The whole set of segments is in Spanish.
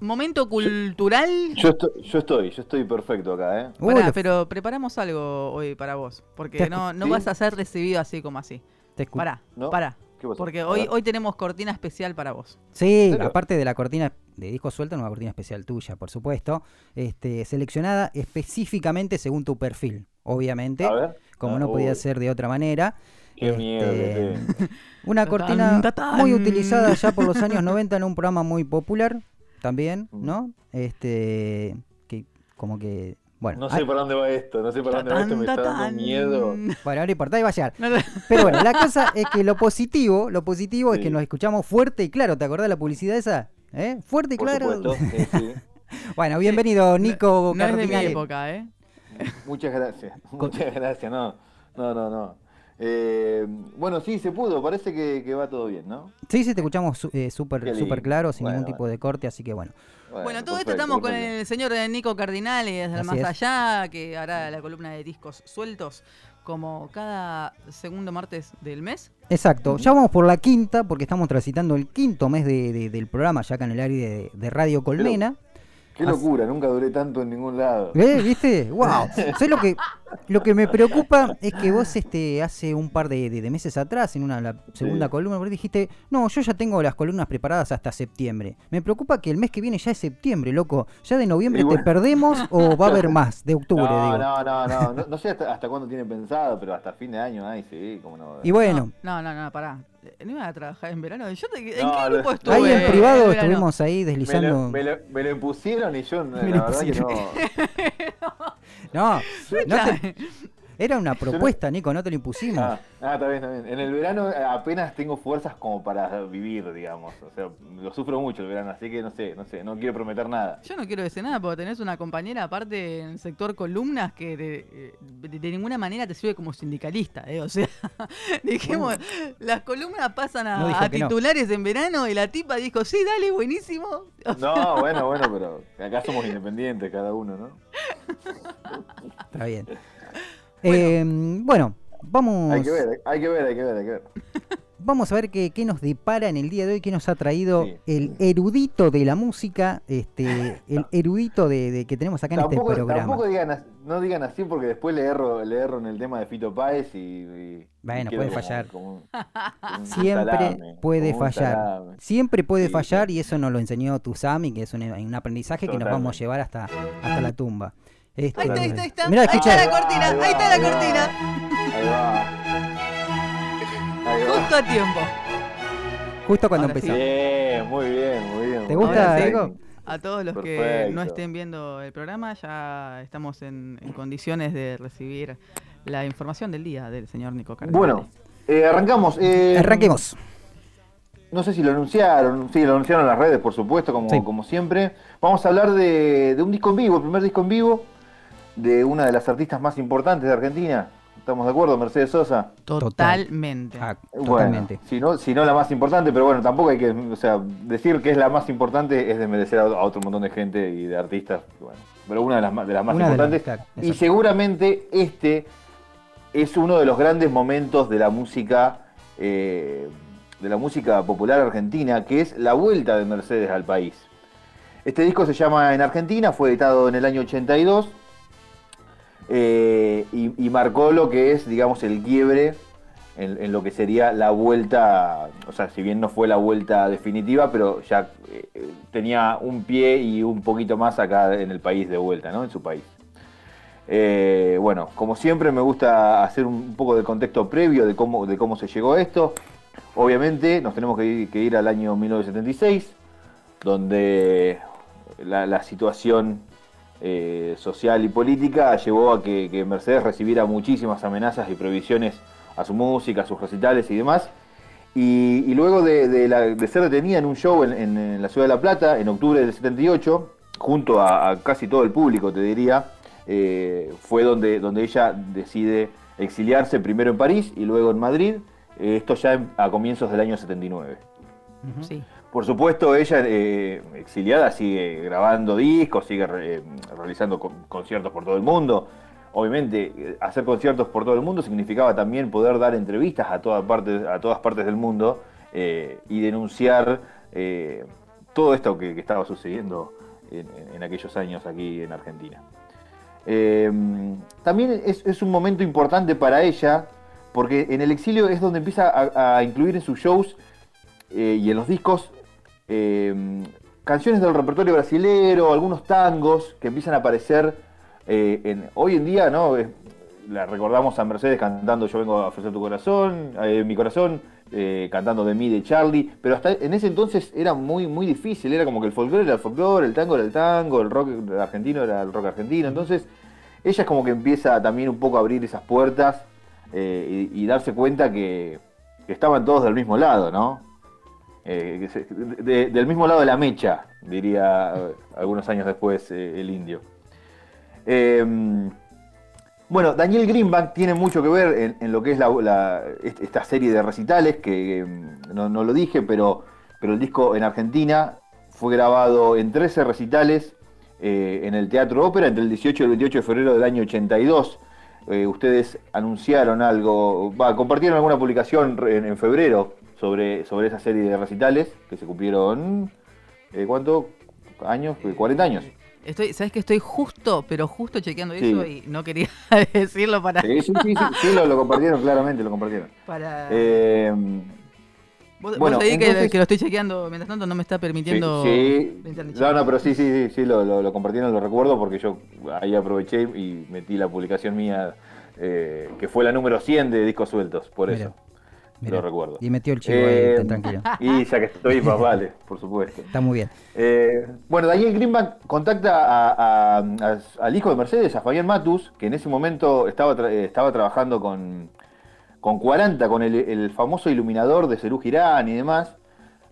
momento cultural. Yo estoy, yo estoy, yo estoy perfecto acá, ¿eh? Pará, Uy, pero preparamos algo hoy para vos, porque no, no ¿Sí? vas a ser recibido así como así. te Pará, ¿No? pará. ¿Qué? Porque A hoy, hoy tenemos cortina especial para vos. Sí, aparte de la cortina de disco suelto, una cortina especial tuya, por supuesto, este, seleccionada específicamente según tu perfil, obviamente, A ver. como Ah, no podía uy, ser de otra manera. Qué miedo Este, tengo. Una cortina muy utilizada ya por los años 90 en un programa muy popular también, Mm. ¿no? Este, que como que, bueno, No sé para dónde va esto, no sé para dónde va esto, me está dando miedo. bueno, no importa, ahí va a llegar. Pero bueno, la cosa es que lo positivo, lo positivo es que nos escuchamos fuerte y claro. ¿Te acordás de la publicidad esa? ¿Eh? Fuerte y Por claro. supuesto, sí, sí. Bueno, bienvenido Nico No es de mi época, ¿eh? Muchas gracias, muchas gracias, no, no, no, no. Eh, bueno, sí, se pudo, parece que, que va todo bien, ¿no? Sí, sí, te escuchamos su- eh, súper lindo. claro, sin Bueno, ningún tipo bueno. de corte, así que bueno. Bueno, todo esto perfecto, estamos con el señor Nico Cardinale desde el más es. allá, que hará la columna de discos sueltos como cada segundo martes del mes. Exacto, ya vamos por la quinta, porque estamos transitando el quinto mes de- de- del programa, ya acá en el área de, de Radio Colmena. Qué locura, nunca duré tanto en ningún lado. ¿Eh? ¿Viste? ¡Wow! ¿Sabes lo que, lo que me preocupa? Es que vos este, hace un par de, de- de meses atrás, en una la segunda Sí. columna, vos dijiste, no, yo ya tengo las columnas preparadas hasta septiembre. Me preocupa que el mes que viene ya es septiembre, loco. ¿Ya de noviembre te perdemos o va a haber más? De octubre, No, digo. no, no, no, no, no sé hasta, hasta cuándo tiene pensado, pero hasta fin de año, ay, sí, cómo no. Y bueno, No, no, no, no, pará. Eh, ¿No iba a trabajar en verano? Yo te- ¿En No, qué grupo estuve? ahí en privado estuvimos ahí me, deslizando. lo, me, lo, me lo impusieron y yo, la Me lo verdad que no. No, no Ya. te- era una propuesta, Nico, no te lo impusimos. Ah, ah, está bien, está bien. En el verano eh, apenas tengo fuerzas como para vivir, digamos. O sea, lo sufro mucho el verano, así que no sé, no sé, no quiero prometer nada. Yo no quiero decir nada, porque tenés una compañera aparte en el sector columnas que de, eh, de- de ninguna manera te sirve como sindicalista, ¿eh? O sea, dijimos, las columnas pasan a, No dijo a que no. titulares en verano y la tipa dijo, sí, dale, buenísimo. O sea, No, bueno, bueno, pero acá somos independientes cada uno, ¿no? Está bien. Eh, bueno, vamos. Hay que ver, hay que ver, hay que ver, hay que ver. Vamos a ver qué, qué nos depara en el día de hoy, qué nos ha traído Sí. el erudito de la música, este, el erudito de, de que tenemos acá en este programa. tampoco digan, as- no digan así porque después le erro, le erro en el tema de Fito Páez y, y- Bueno, y puede como- fallar. como un- como un Siempre salame, puede fallar. salame. Siempre puede Sí, fallar sí. y eso nos lo enseñó Tusami, que es un, un aprendizaje que nos vamos a llevar hasta, hasta la tumba. Este, ahí está, ahí está, ahí está. Mirá, ahí está la cortina, ahí está la cortina. Ahí va. Ahí va. Justo a tiempo. Justo cuando Ahora empezamos. Bien, muy bien, muy bien. ¿Te gusta. Diego? A todos los que no estén viendo el programa, ya estamos en, en condiciones de recibir la información del día del señor Nico Cardinale. Bueno, eh, arrancamos. eh, Arranquemos. No sé si lo anunciaron, sí, lo anunciaron en las redes, por supuesto, como, Sí. como siempre. Vamos a hablar de, de un disco en vivo, el primer disco en vivo de una de las artistas más importantes de Argentina. ¿Estamos de acuerdo, Mercedes Sosa? Totalmente. Ah, Bueno, totalmente. si no, si no la más importante, pero bueno, tampoco hay que, o sea, decir que es la más importante es desmerecer a, a otro montón de gente y de artistas, bueno, pero una de las, más- de las más Una de las- importantes. claro, y seguramente este es uno de los grandes momentos de la música, eh, de la música popular argentina, que es la vuelta de Mercedes al país. Este disco se llama En Argentina, fue editado en el año 82 eh, y, marcó lo que es, digamos, el quiebre en, lo que sería la vuelta, o sea, si bien no fue la vuelta definitiva, pero ya eh, tenía un pie y un poquito más acá en el país de vuelta, ¿no? En su país. Eh, bueno, como siempre me gusta hacer un poco de contexto previo de cómo, de cómo se llegó a esto. Obviamente nos tenemos que ir, que ir al año 1976, donde la situación eh, social y política llevó a que, que Mercedes recibiera muchísimas amenazas y prohibiciones a su música, a sus recitales y demás. Y, y luego de, de la- de ser detenida en un show en, en- en la ciudad de La Plata, en octubre del 78, junto a, a casi todo el público, te diría, eh, fue donde, donde ella decide exiliarse primero en París y luego en Madrid, eh, esto ya en- a comienzos del año 79. Ujú. Sí. Por supuesto, ella eh, exiliada sigue grabando discos, sigue eh, realizando con- conciertos por todo el mundo. Obviamente, eh, hacer conciertos por todo el mundo significaba también poder dar entrevistas a, toda parte, a todas partes del mundo y denunciar todo esto que, estaba sucediendo en, aquellos años aquí en Argentina. También es, un momento importante para ella, porque en el exilio es donde empieza a, incluir en sus shows y en los discos canciones del repertorio brasilero, algunos tangos que empiezan a aparecer hoy en día, ¿no? la recordamos a Mercedes cantando Yo vengo a ofrecer tu corazón, eh, mi corazón, eh, cantando de mí, de Charlie, pero hasta en ese entonces era muy, muy difícil, era como que el folclore era el folclore, el tango era el tango, el rock argentino era el rock argentino, entonces ella es como que empieza también un poco a abrir esas puertas eh, y, darse cuenta que, estaban todos del mismo lado, ¿no? Del mismo lado de la mecha, diría algunos años después el indio. Bueno, Daniel Greenbank tiene mucho que ver en, lo que es esta serie de recitales, que mm, no, lo dije, pero, pero el disco en Argentina fue grabado en 13 recitales eh, en el Teatro Ópera entre el 18 y el 28 de febrero del año 82. Eh, ustedes anunciaron algo, compartieron alguna publicación en, febrero sobre, sobre esa serie de recitales que se cumplieron, eh, ¿cuánto? ¿Años? 40 años. Estoy, ¿Sabes que estoy justo, pero justo chequeando eso y no quería decirlo para. Sí, sí, sí, sí, lo, compartieron, claramente lo compartieron. Para. Eh, ¿Vos, bueno, que, lo estoy chequeando, mientras tanto no me está permitiendo. Sí, no, no, pero sí, sí, sí, sí lo, lo, compartieron, lo recuerdo porque yo ahí aproveché y metí la publicación mía, eh, que fue la número 100 de discos sueltos, por eso lo recuerdo. Y metió el chivo ahí, eh, tranquilo. Y ya que estoy, más vale, por supuesto. Está muy bien. Eh, bueno, Daniel Greenbank contacta al hijo de Mercedes, a Fabián Matus, que en ese momento estaba, estaba trabajando con, con 40, con el, famoso iluminador de Cerú Girán y demás,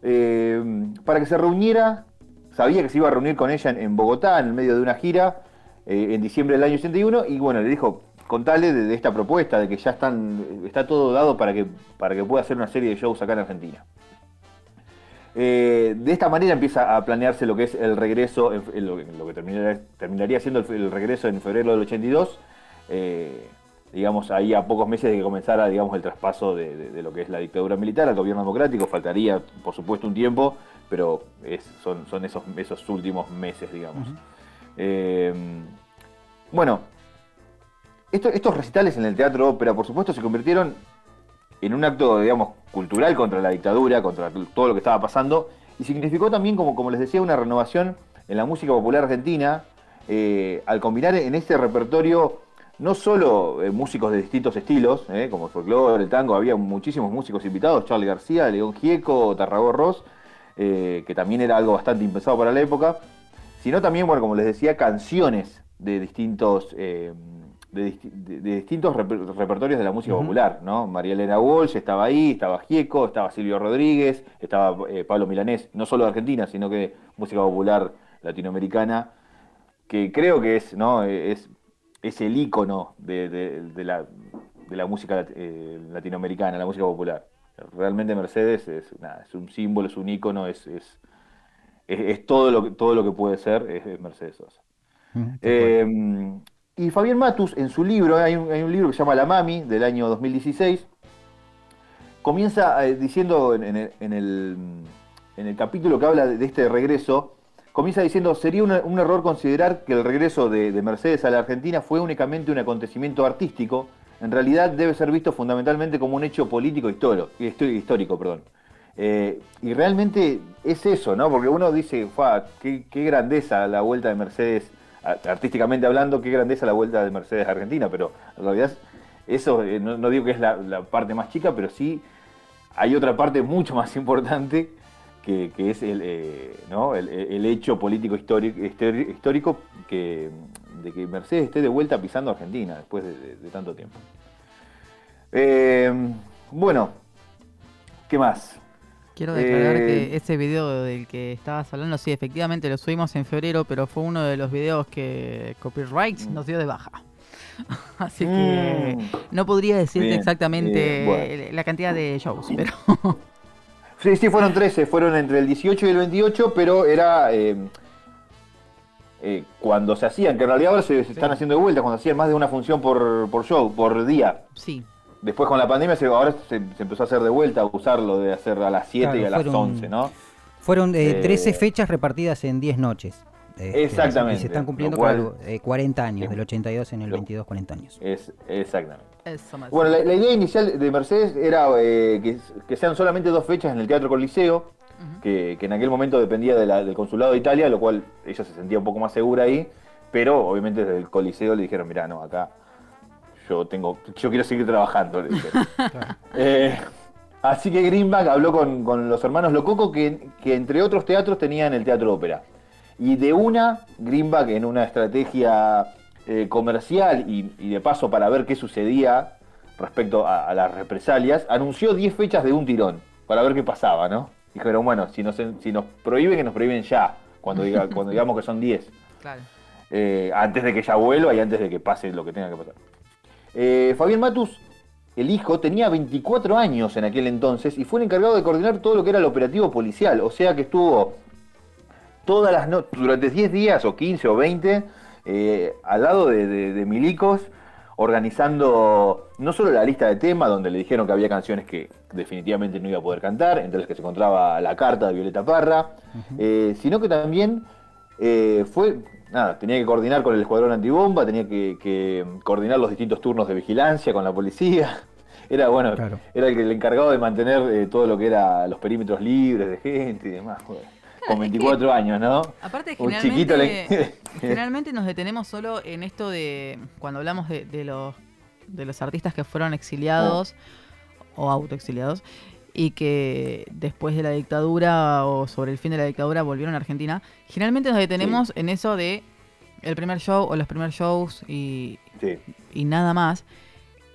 eh, para que se reuniera. Sabía que se iba a reunir con ella en, Bogotá, en el medio de una gira, en diciembre del año 81, y bueno, le dijo, contale de, esta propuesta, de que ya están, está todo dado para que, para que pueda hacer una serie de shows acá en Argentina. Eh, de esta manera empieza a planearse lo que es el regreso, lo, que terminaría, siendo el, regreso en febrero del 82, eh, digamos, ahí a pocos meses de que comenzara, digamos, el traspaso de, lo que es la dictadura militar al gobierno democrático, faltaría, por supuesto, un tiempo, pero son, son esos, esos últimos meses, digamos. Eh, bueno, estos recitales en el teatro ópera, por supuesto, se convirtieron en un acto, digamos, cultural contra la dictadura, contra todo lo que estaba pasando, y significó también, como, como les decía, una renovación en la música popular argentina, eh, al combinar en este repertorio no solo eh, músicos de distintos estilos, eh, como el folclore, el tango, había muchísimos músicos invitados, Charlie García, León Gieco, Tarragó Ross, que también era algo bastante impensado para la época, sino también, bueno, como les decía, canciones de distintos de, distintos repertorios de la música popular, ¿no? María Elena Walsh estaba ahí, estaba Gieco, estaba Silvio Rodríguez, estaba eh, Pablo Milanés, no solo de Argentina, sino que música popular latinoamericana, que creo que es, ¿no? Es, es el ícono de, la, de la música eh, latinoamericana, la música popular. Realmente Mercedes es, es un símbolo, es un ícono, es, es, es, todo, lo que, todo lo que puede ser, es, Mercedes Sosa. Y Fabián Matus, en su libro, hay un, libro que se llama La Mami, del año 2016, comienza eh, diciendo en, el, capítulo que habla de, este regreso, comienza diciendo, sería un error considerar que el regreso de, Mercedes a la Argentina fue únicamente un acontecimiento artístico, en realidad debe ser visto fundamentalmente como un hecho político histórico, histórico perdón. Eh, y realmente es eso, ¿no? Porque uno dice, qué, qué grandeza la vuelta de Mercedes artísticamente hablando, qué grandeza la vuelta de Mercedes a Argentina, pero en realidad eso eh, no, digo que es la, parte más chica, pero sí hay otra parte mucho más importante que, es el, eh, hecho político histórico, histórico que, de que Mercedes esté de vuelta pisando Argentina después de, tanto tiempo. Eh, bueno, ¿qué más? Quiero declarar que eh, ese video del que estabas hablando, sí, efectivamente lo subimos en febrero, pero fue uno de los videos que Copyright nos dio de baja. Así que mm. no podría decirte exactamente la cantidad de shows, pero... sí, sí, fueron 13, fueron entre el 18 y el 28, pero era... Eh, eh, cuando se hacían, que en realidad ahora se, están haciendo de vuelta, cuando hacían más de una función por, por show, por día. Sí. Después con la pandemia ahora se, empezó a hacer de vuelta, a usarlo de hacer a las 7 y a las 11, ¿no? Fueron eh, 13 Eh, fechas repartidas en 10 noches. Este, Exactamente, Y se están cumpliendo cual- eh, 40 años, Sí. del 82 en el Lo- 22, 40 años. Es, exactamente. Eso Bueno, la, la idea inicial de Mercedes era eh, que, que sean solamente dos fechas en el Teatro Coliseo, que, que en aquel momento dependía de la- del Consulado de Italia, lo cual ella se sentía un poco más segura ahí, pero obviamente desde el Coliseo le dijeron, mira, no, acá yo tengo, yo quiero seguir trabajando. le. Eh, así que Greenback habló con, con los hermanos Lococo, que, que entre otros teatros tenían el Teatro Ópera. Y de una, Greenback en una estrategia eh, comercial y, y de paso para ver qué sucedía respecto a, a las represalias, anunció 10 fechas de un tirón, para ver qué pasaba, ¿no? Dijeron, bueno, si nos, si nos prohíben, que nos prohíben ya, cuando, diga, cuando digamos que son 10 Claro. eh, antes de que ella vuelva y antes de que pase lo que tenga que pasar. Eh, Fabián Matus, el hijo, tenía 24 años en aquel entonces y fue el encargado de coordinar todo lo que era el operativo policial. O sea que estuvo todas las noches, durante 10 días o 15 o 20, eh, al lado de, de- de milicos, organizando no solo la lista de temas, donde le dijeron que había canciones que definitivamente no iba a poder cantar, entre las que se encontraba la carta de Violeta Parra, eh, sino que también eh, fue, nada, tenía que coordinar con el escuadrón antibomba, tenía que, que coordinar los distintos turnos de vigilancia con la policía. Era bueno, Claro. era el, el encargado de mantener eh, todo lo que era los perímetros libres de gente y demás. con es que- 24 años, ¿no? Aparte, Un generalmente, chiquito le- generalmente nos detenemos solo en esto de cuando hablamos de, de los de los artistas que fueron exiliados o autoexiliados y que después de la dictadura o sobre el fin de la dictadura volvieron a Argentina. Generalmente nos detenemos en eso de el primer show o los primeros shows y, Sí. y nada más.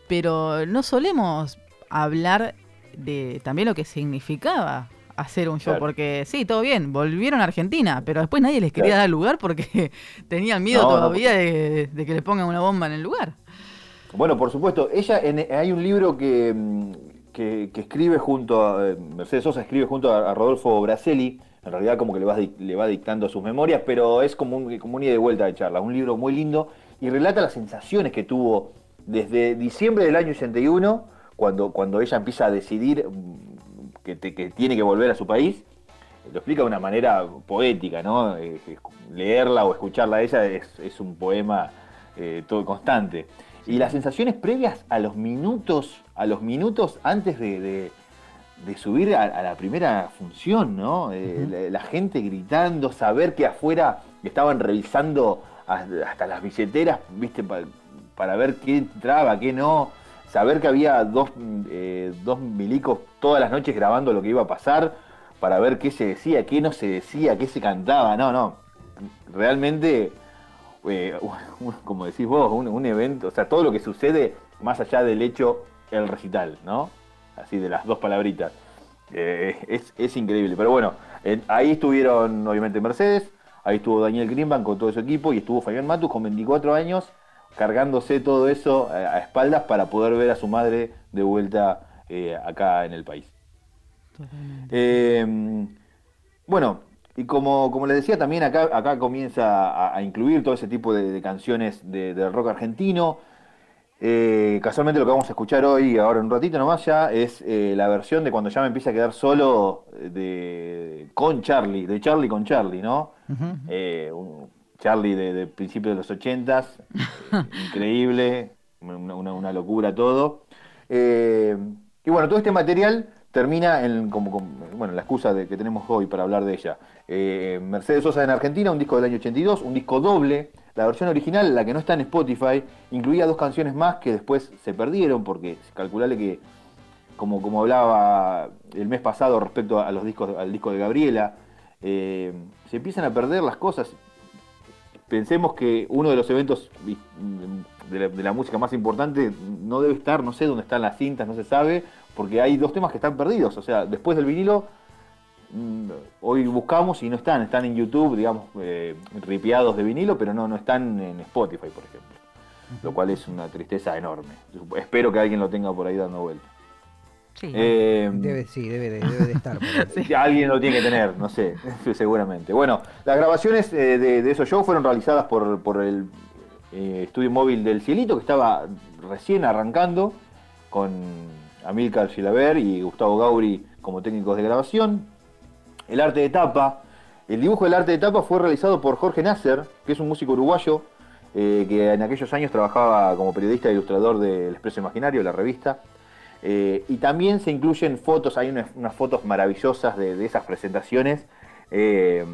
Pero no solemos hablar de también lo que significaba hacer un show, Claro. porque sí, todo bien, volvieron a Argentina, pero después nadie les quería Claro. dar lugar porque tenían miedo No, no, todavía de, de que les pongan una bomba en el lugar. Bueno, por supuesto, ella en- hay un libro que, mm, que, escribe junto a eh, Mercedes Sosa escribe junto a, Rodolfo Braselli, en realidad como que le va, le va dictando sus memorias, pero es como un, como un ida y vuelta de charla, un libro muy lindo y relata las sensaciones que tuvo desde diciembre del año 81, cuando, cuando ella empieza a decidir mm, que, tiene que volver a su país, lo explica de una manera poética, ¿no? Leerla o escucharla a ella es, es un poema eh, todo constante. Y las sensaciones previas a los minutos, a los minutos antes de, de- de subir a, a la primera función, ¿no? Eh, la, la gente gritando, saber que afuera estaban revisando hasta las billeteras, ¿viste? Pa- para ver qué entraba, qué no. Saber que había dos, eh, dos milicos todas las noches grabando lo que iba a pasar para ver qué se decía, qué no se decía, qué se cantaba. No, no. Realmente, eh, un- como decís vos, un, un evento, o sea, todo lo que sucede más allá del hecho, el recital, ¿no? Así de las dos palabritas. Eh, es, es increíble. Pero bueno, eh, ahí estuvieron obviamente Mercedes, ahí estuvo Daniel Greenbank con todo su equipo y estuvo Fabián Matus con 24 años cargándose todo eso a, a espaldas para poder ver a su madre de vuelta eh, acá en el país. Eh, bueno, y como, como les decía, también acá, acá comienza a, a incluir todo ese tipo de, de canciones de, rock argentino. Eh, casualmente lo que vamos a escuchar hoy, ahora en un ratito nomás ya, es eh, la versión de cuando ya me empieza a quedar solo de con Charlie, de Charlie con Charlie, ¿no? Eh, un Charlie de, de principios de los ochentas, increíble, una, una- una locura todo. Y bueno, todo este material termina en como, como- bueno, la excusa de que tenemos hoy para hablar de ella. Eh, Mercedes Sosa en Argentina, un disco del año 82, un disco doble. La versión original, la que no está en Spotify, incluía dos canciones más que después se perdieron porque calculale que como, como hablaba el mes pasado respecto a los discos, al disco de Gabriela, eh, se empiezan a perder las cosas. Pensemos que uno de los eventos de la, de la música más importante no debe estar, no sé dónde están las cintas, no se sabe, porque hay dos temas que están perdidos. O sea, después del vinilo, mm, hoy buscamos y no están, están en YouTube, digamos, eh, ripiados de vinilo, pero no, no están en Spotify, por ejemplo. Lo cual es una tristeza enorme. Espero que alguien lo tenga por ahí dando vuelta. Sí. Eh, Debe, sí, debe de, debe de estar. Sí, Alguien lo tiene que tener, no sé, seguramente. Bueno, las grabaciones eh, de, de esos shows fueron realizadas por, por el eh, estudio móvil del Cielito, que estaba recién arrancando, con Amílcar Gilaber y Gustavo Gauri como técnicos de grabación. el arte de tapa. El dibujo del arte de tapa fue realizado por Jorge Nasser, que es un músico uruguayo eh, que en aquellos años trabajaba como periodista e ilustrador del Expreso Imaginario, la revista. Eh, y también se incluyen fotos, hay unas, fotos maravillosas de, esas presentaciones eh,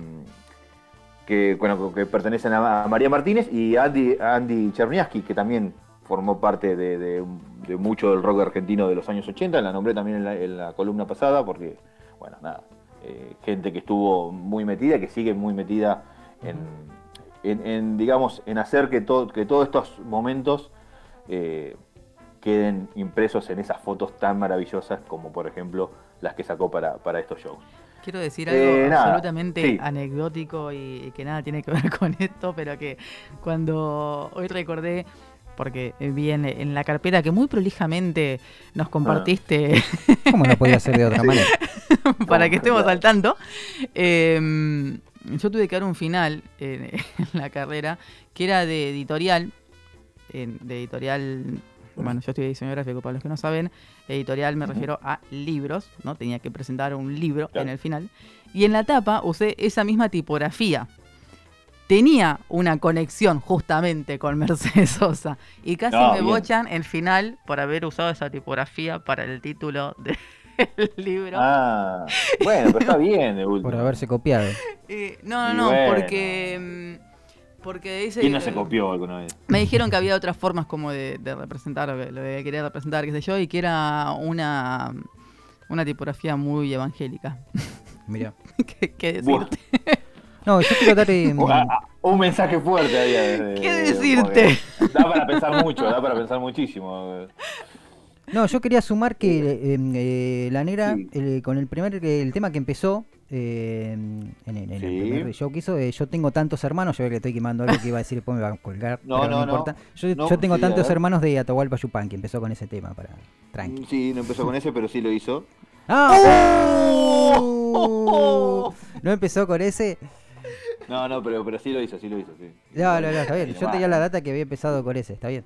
que, bueno, que pertenecen a María Martínez y Andy, Andy Cherniaski, que también formó parte de, mucho del rock argentino de los años 80, la nombré también en la, columna pasada, porque, bueno, nada, eh, gente que estuvo muy metida, que sigue muy metida en, digamos, en hacer que, que todos estos momentos eh, queden impresos en esas fotos tan maravillosas como, por ejemplo, las que sacó para, estos shows. Quiero decir algo eh, absolutamente anecdótico y que nada tiene que ver con esto, pero que cuando hoy recordé porque vi en, la carpeta que muy prolijamente nos ah. compartiste. ¿Cómo no podía ser de otra manera? para que estemos al tanto. Em, yo tuve que dar un final en, la carrera que era de editorial, de editorial bueno, yo estoy diseñador gráfico, para los que no saben, editorial me refiero a libros, ¿no? Tenía que presentar un libro en el final. Y en la tapa usé esa misma tipografía tenía una conexión justamente con Mercedes Sosa. Y casi me bochan el final por haber usado esa tipografía para el título del libro. Ah, bueno, pero está bien de Por haberse copiado. no, no, no, porque... Mm, porque dice, ¿Quién no se copió alguna vez? Me dijeron que había otras formas como de, representar lo que, quería representar, qué sé yo, y que era una, una tipografía muy evangélica. Mira. ¿Qué, decirte? No, yo quiero dar. Eh, un mensaje fuerte ahí. ¿Qué decirte? Da para pensar mucho, da para pensar muchísimo. No, yo quería sumar que em, eh, la negra, con el primer el tema que empezó, eh, en, el primer show que hizo, yo tengo tantos hermanos, yo le estoy quemando algo que iba a decir, después me va a colgar, no, no, no, importa. Yo, tengo tantos hermanos de Atahualpa Yupan, que empezó con ese tema, para tranqui. Sí, no empezó con ese, pero sí lo hizo. ¡Ah! ¡Oh! No empezó con ese. No, no, pero, pero sí lo hizo, sí lo hizo, sí. No, no, no, está bien. Yo tenía la data que había empezado con ese, está bien.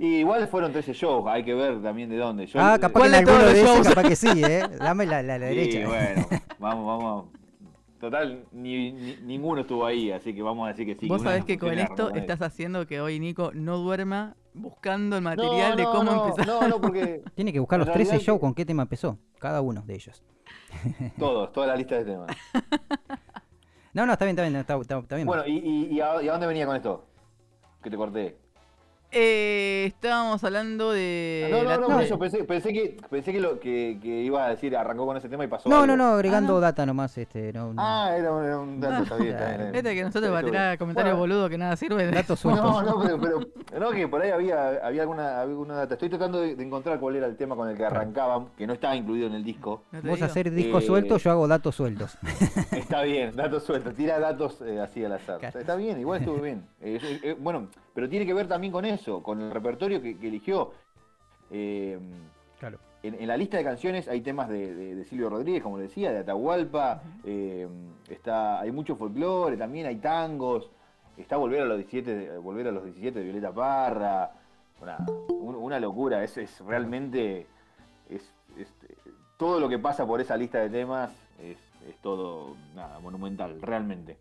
Y igual fueron 13 shows, hay que ver también de dónde. ah, capaz que en alguno de esos, capaz que sí, ¿eh? Dame la, la, la sí, derecha. bueno, vamos, vamos. Total, ni, ninguno estuvo ahí, así que vamos a decir que sí. Vos sabés que con esto estás haciendo que hoy Nico no duerma buscando el material de cómo no, empezar. No, no, porque. Tiene que buscar los 13 shows con qué tema empezó, cada uno de ellos. Todos, toda la lista de temas. No, no, está bien, está bien, está, está, bien. Bueno, ¿y, y, a, dónde venía con esto? Que te corté. Eh, estábamos hablando de. No, no, no, yo pensé, pensé, que, pensé que, lo, que, que iba a decir, arrancó con ese tema y pasó. No, no, no, agregando ah, data nomás. Este, no, Ah, era un, dato, está bien. Este que nosotros va a tirar comentarios boludo que nada sirve. Datos sueltos. No, no, pero, pero, no, que por ahí había, había alguna, alguna data. Estoy tratando de, encontrar cuál era el tema con el que arrancaban, que no estaba incluido en el disco. Vos hacer discos sueltos, yo hago datos sueltos. Está bien, datos sueltos. Tira datos eh, así al azar. Está bien, igual estuvo bien. Eh, bueno, pero tiene que ver también con eso, con el repertorio que, eligió. Eh, claro. En, la lista de canciones hay temas de, Silvio Rodríguez, como decía, de Atahualpa, eh, está, hay mucho folclore, también hay tangos, está Volver a los 17, Volver a los 17 de Violeta Parra, una, locura, es, es realmente, es, todo lo que pasa por esa lista de temas es, todo nada, monumental, realmente.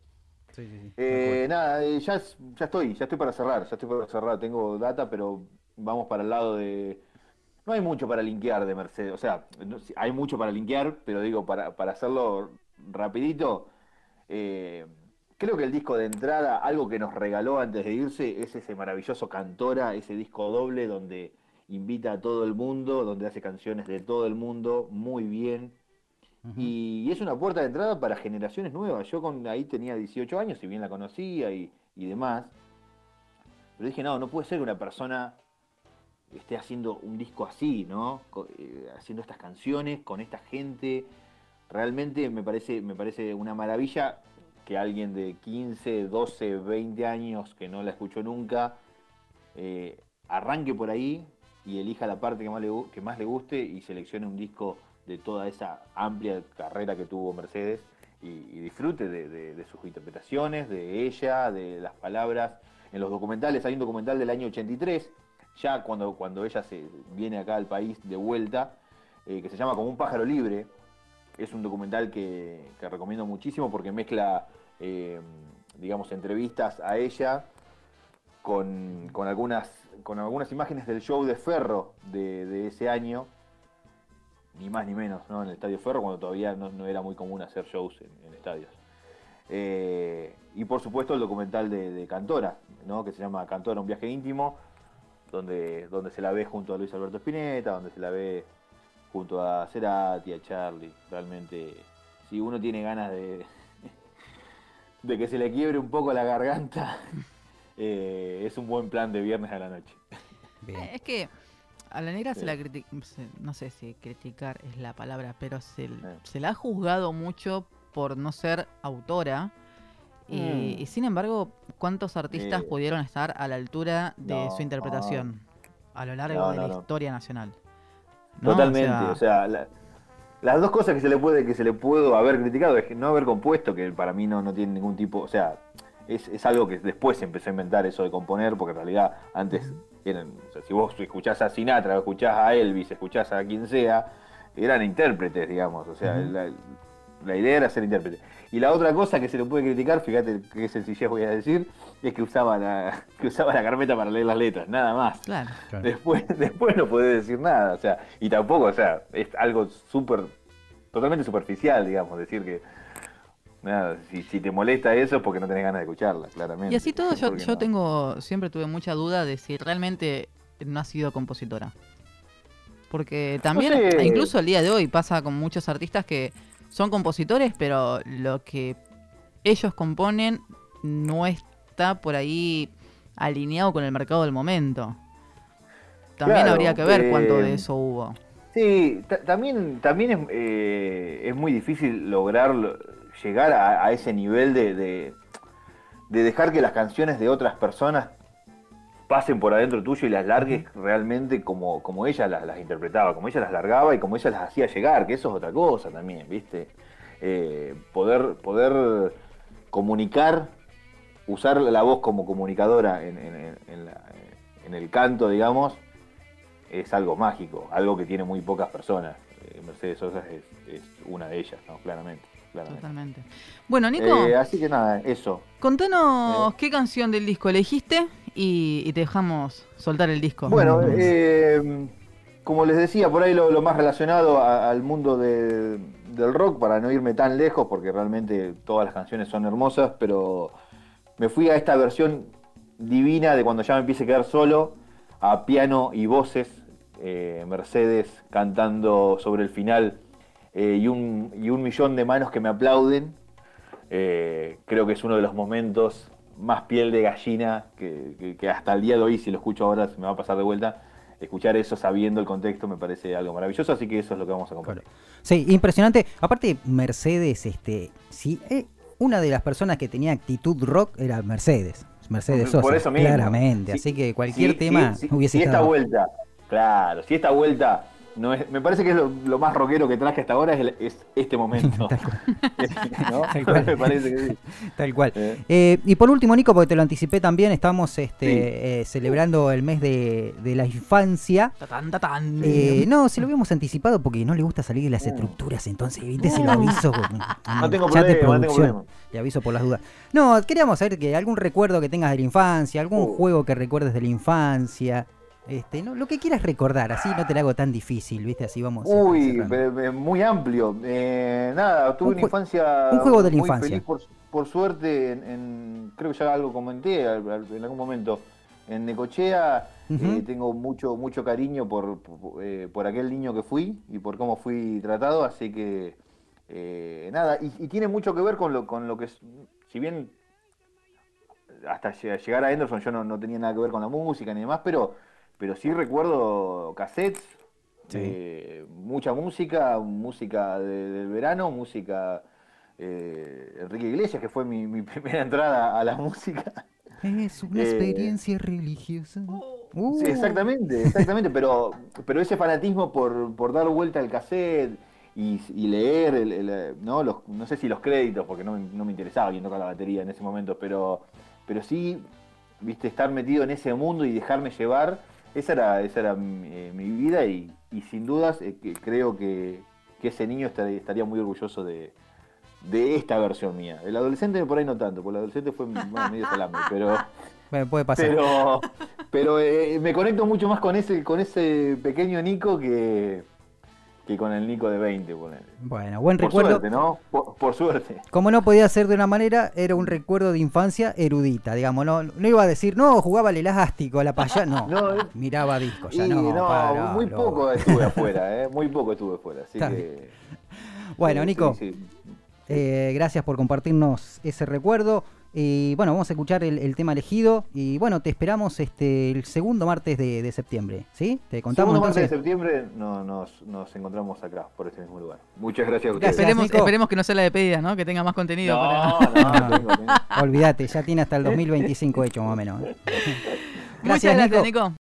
Eh, nada, eh, ya, ya estoy, ya estoy para cerrar, ya estoy para cerrar. Tengo data, pero vamos para el lado de. No hay mucho para linkear de Mercedes. O sea, hay mucho para linkear, pero digo, para, hacerlo rapidito, eh, creo que el disco de entrada, algo que nos regaló antes de irse, es ese maravilloso Cantora, ese disco doble donde invita a todo el mundo, donde hace canciones de todo el mundo muy bien y, es una puerta de entrada para generaciones nuevas. Yo con ahí tenía 18 años, si bien la conocía y, demás. Pero dije, no, no puede ser que una persona esté haciendo un disco así, ¿no? Eh, haciendo estas canciones con esta gente. Realmente me parece, me parece una maravilla que alguien de 15, 12, 20 años que no la escuchó nunca, eh, arranque por ahí y elija la parte que más que más le guste y seleccione un disco de toda esa amplia carrera que tuvo Mercedes y, disfrute de, sus interpretaciones, de ella, de las palabras. En los documentales, hay un documental del año 83, ya cuando, cuando ella se viene acá al país de vuelta, eh, que se llama Como un pájaro libre, es un documental que, recomiendo muchísimo porque mezcla, eh, digamos, entrevistas a ella con, algunas, con algunas imágenes del show de Ferro de, ese año, ni más ni menos, ¿no? En el Estadio Ferro, cuando todavía no, era muy común hacer shows en, estadios. Eh, y por supuesto el documental de, Cantora, ¿no? que se llama Cantora, un viaje íntimo, donde, donde se la ve junto a Luis Alberto Spinetta, donde se la ve junto a Cerati, a Charlie. Realmente, si uno tiene ganas de, de que se le quiebre un poco la garganta, eh, es un buen plan de viernes a la noche. Es que a la negra se la critica, no sé si criticar es la palabra, pero se, se la ha juzgado mucho por no ser autora. Y, mm. sin embargo, ¿cuántos artistas pudieron estar a la altura de su interpretación a lo largo de la historia nacional? Totalmente, o sea, las dos cosas que se le puede que se le puedo haber criticado es que no haber compuesto, que para mí no, no tiene ningún tipo, o sea, es, algo que después se empezó a inventar eso de componer, porque en realidad antes eran, o sea, si vos escuchás a Sinatra, escuchás a Elvis, escuchás a quien sea, eran intérpretes, digamos, o sea, la, idea era ser intérprete. Y la otra cosa que se le puede criticar, fíjate qué sencillez voy a decir, es que usaba la, que usaba la carpeta para leer las letras, nada más. Claro. Después, después no podés decir nada, o sea, y tampoco, o sea, es algo súper, totalmente superficial, digamos, decir que nada, si, si, te molesta eso es porque no tenés ganas de escucharla, claramente. Y así todo, yo, yo tengo, siempre tuve mucha duda de si realmente no ha sido compositora. Porque también, incluso el día de hoy pasa con muchos artistas que son compositores, pero lo que ellos componen no es por ahí alineado con el mercado del momento. También habría que ver cuánto de eso hubo. Sí, también, también es, eh, es, muy difícil lograr llegar a, ese nivel de, de, dejar que las canciones de otras personas pasen por adentro tuyo y las largues realmente como, como ella las, interpretaba, como ella las largaba y como ella las hacía llegar, que eso es otra cosa también, ¿viste? Eh, poder, poder comunicar usar la voz como comunicadora en, el canto, digamos, es algo mágico, algo que tiene muy pocas personas. Eh, Mercedes Sosa es, una de ellas, ¿no? claramente. Totalmente. Bueno, Nico. Eh, así que nada, eso. Contanos eh. qué canción del disco elegiste y, te dejamos soltar el disco. Bueno, como les decía, por ahí lo, más relacionado al mundo del rock, para no irme tan lejos, porque realmente todas las canciones son hermosas, pero me fui a esta versión divina de cuando ya me empiece a quedar solo, a piano y voces, eh, Mercedes cantando sobre el final eh, y, un, millón de manos que me aplauden. Eh, creo que es uno de los momentos más piel de gallina que, hasta el día de hoy, si lo escucho ahora, se me va a pasar de vuelta. Escuchar eso sabiendo el contexto me parece algo maravilloso, así que eso es lo que vamos a compartir. Sí, impresionante. Aparte, Mercedes, este, sí, una de las personas que tenía actitud rock era Mercedes. Mercedes Sosa, Por eso mismo. claramente. Así que cualquier tema hubiese si esta vuelta, claro, si esta vuelta no es, me parece que es lo, más rockero que traje hasta ahora es, este momento. Tal cual. me parece que sí. Tal cual. Eh, y por último, Nico, porque te lo anticipé también, estamos este, eh, celebrando el mes de, la infancia. Eh, no, se lo habíamos anticipado porque no le gusta salir de las uh. estructuras, entonces, viste, se lo aviso. no tengo problema, no tengo problema. Y aviso por las dudas. No, queríamos saber que algún recuerdo que tengas de la infancia, algún uh. juego que recuerdes de la infancia. Este, no, lo que quieras recordar, así no te lo hago tan difícil, ¿viste? Así vamos. Uy, muy amplio. Eh, nada, tuve una infancia. Un juego de la infancia. por, suerte, en, creo que ya algo comenté en algún momento. En Necochea eh, tengo mucho mucho cariño por, eh, por, aquel niño que fui y por cómo fui tratado, así que nada, y, tiene mucho que ver con lo, con lo que, si bien hasta llegar a Anderson yo no, no tenía nada que ver con la música ni demás, pero pero sí recuerdo cassettes, eh, mucha música, música del verano, música eh, Enrique Iglesias, que fue mi, primera entrada a la música. Es una eh, experiencia religiosa. Uh. exactamente, exactamente, pero, pero ese fanatismo por, dar vuelta al cassette y, leer, ¿no? Los, no sé si los créditos, porque no, me interesaba quién toca la batería en ese momento, pero, pero sí, viste, estar metido en ese mundo y dejarme llevar esa era, esa era mi, eh, vida y, sin dudas eh, creo que, que ese niño estaría, muy orgulloso de, esta versión mía. El adolescente por ahí no tanto, porque el adolescente fue medio salame, pero... puede pasar. Pero, pero eh, me conecto mucho más con ese, con ese pequeño Nico que, que con el Nico de 20, Bueno, buen recuerdo. Suerte, ¿no? Por, suerte. Como no podía ser de una manera, era un recuerdo de infancia erudita, digamos. No, no iba a decir, no, jugaba el elástico, la payá, no. no miraba discos, ya no. no muy poco estuve afuera, ¿eh? Muy poco estuve afuera, así que... Bueno, Nico, eh, gracias por compartirnos ese recuerdo. Y bueno, vamos a escuchar el, tema elegido. Y bueno, te esperamos este el segundo martes de, septiembre. ¿Sí? Te contamos segundo martes de septiembre no, nos, encontramos acá, por este mismo lugar. Muchas gracias a ustedes. Esperemos, esperemos que no sea la de pedida, ¿no? Que tenga más contenido. No, no, no, Olvídate, ya tiene hasta el 2025 hecho más o menos. Gracias, Muchas gracias, Nico.